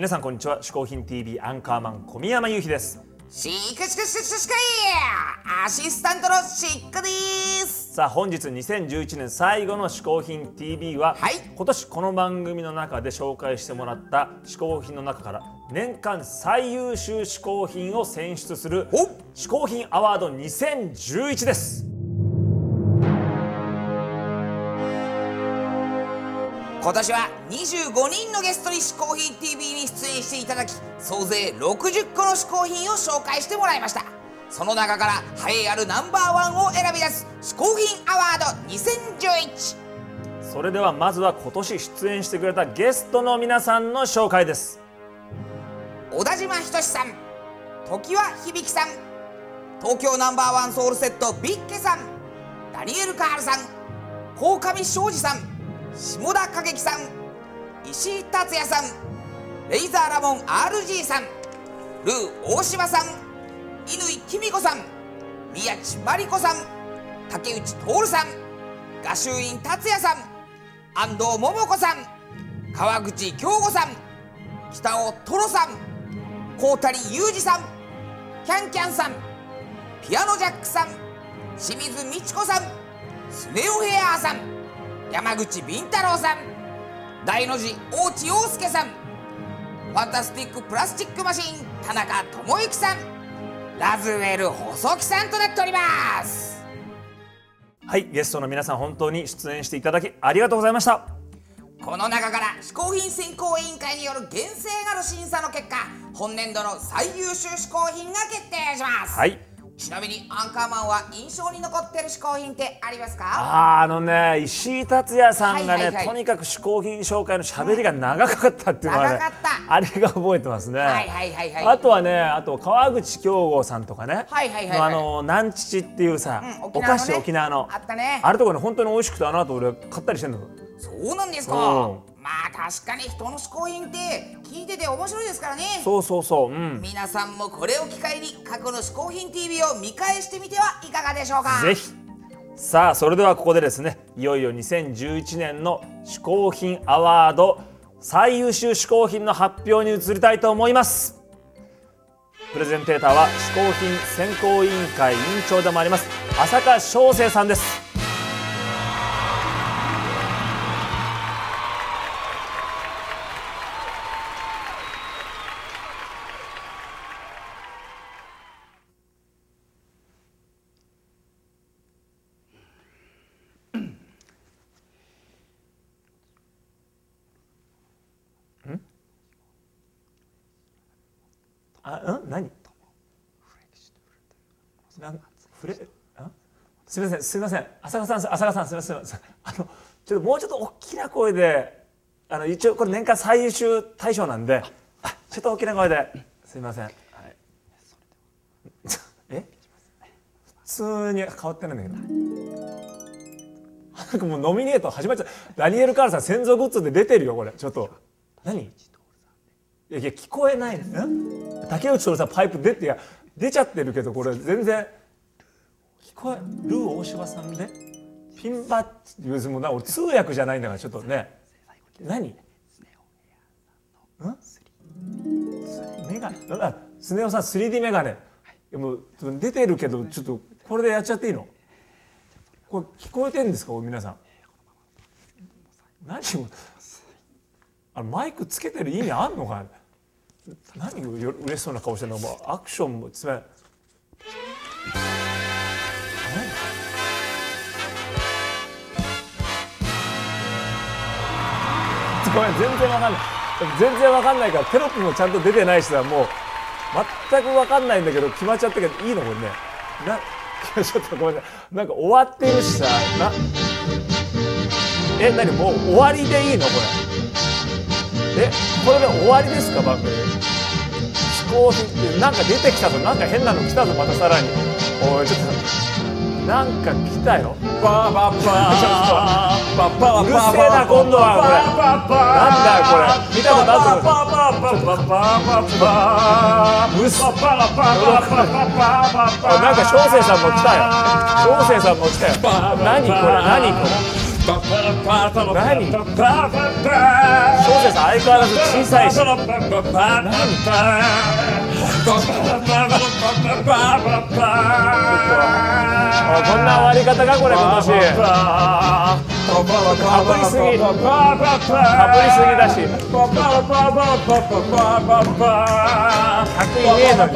皆さんこんにちは。嗜好品 TV アンカーマン小宮山雄飛です。シクシクシクシクアシスタントのシックですさあ本日2011年最後の嗜好品 TV は、はい今年この番組の中で紹介してもらった嗜好品の中から年間最優秀嗜好品を選出するお嗜好品アワード2011です今年は25人のゲストに嗜好品 TV に出演していただき総勢60個の嗜好品を紹介してもらいました。その中から栄えあるナンバーワンを選び出す嗜好品アワード2011それではまずは今年出演してくれたゲストの皆さんの紹介です。小田島仁さん常盤響さん東京ナンバーワンソウルセットビッケさんダニエル・カールさん鴻上庄司さん下田景樹さん石井達也さんレイザーラモン RG さんルー大島さん乾きみ子さん宮地真理子さん竹内徹さん画集院達也さん安藤桃子さん川口京吾さん北尾トロさん高谷裕二さんキャンキャンさんピアノジャックさん清水美智子さんスネオヘアーさん山口敏太郎さん。大の字大地陽介さん。ファンタスティックプラスチックマシン田中智之さん。ラズウェル細木さんとなっております。はいゲストの皆さん本当に出演していただきありがとうございました。この中から嗜好品選考委員会による厳正なる審査の結果本年度の最優秀嗜好品が決定します、はいちなみにアンカーマンは印象に残ってる嗜好品ってありますか？あーあのね石井達也さんがね、はいはいはい。とにかく嗜好品紹介の喋りが長かったっていうのはね、あれが覚えてますね、はいはいはいはい。あとはねあと川口京吾さんとかね、はいはいはいはい。のあの南父っていうさ、うんお菓子沖縄のね。沖縄の。あったね。あれとかね本当に美味しくてあの後俺買ったりしてんのそうなんですか。うんまあ確かに人の嗜好品って聞いてて面白いですからね。そうそうそう。うん。皆さんもこれを機会に過去の嗜好品 TV を見返してみてはいかがでしょうか。ぜひ。さあそれではここでですねいよいよ2011年の嗜好品アワード最優秀嗜好品の発表に移りたいと思います。プレゼンテーターは嗜好品選考委員会委員長でもあります浅香翔生さんですあうん？何？フレあ？すみませんすみません。浅香さん浅香さんすみませんあのちょっともうちょっと大きな声であの一応これ年間最優秀大賞なんであちょっと大きな声で。すみません、はい、え？普通に変わってないんだけど。なんかもうノミネート始まっちゃう。ダニエル・カールさん先祖グッズで出てるよこれ。ちょっと。何？いやいや聞こえないん竹内徹さんパイプ出ていや出ちゃってるけどこれ全然。聞こえルー大柴さんで？ピンバッジ別な俺通訳じゃないんだからちょっとね。何？んメガネあスネ夫さん 3D メガネ。い。やもう出てるけどちょっとこれでやっちゃっていいの？これ聞こえてんですか？皆さん。何をあマイクつけてる意味あんのか何を嬉しそうな顔してんのもうアクションもつめごめん全然わかんない。全然わかんないからテロップもちゃんと出てないしさもう。全くわかんないんだけど決まっちゃったけどいいのこれね。な ちょっとごめんななんか終わってるしさな。え何もう終わりでいいのこれ。えこれで終わりですか番組。嗜好品ってなんか出てきたぞなんか変なの来たぞまたさらに。おいちょっとなんか来たよ。バババババうるせえな今度はこれ。なんだよこれ。見たことあるぞ。うっすあなんか翔生さんも来たよ翔生さんも来たよ何これ何これ何？翔生さん相変わらず小さいし。あこんな終わり方かこれ今年。かぶりすぎ。かぶりすぎだし。客いねえのに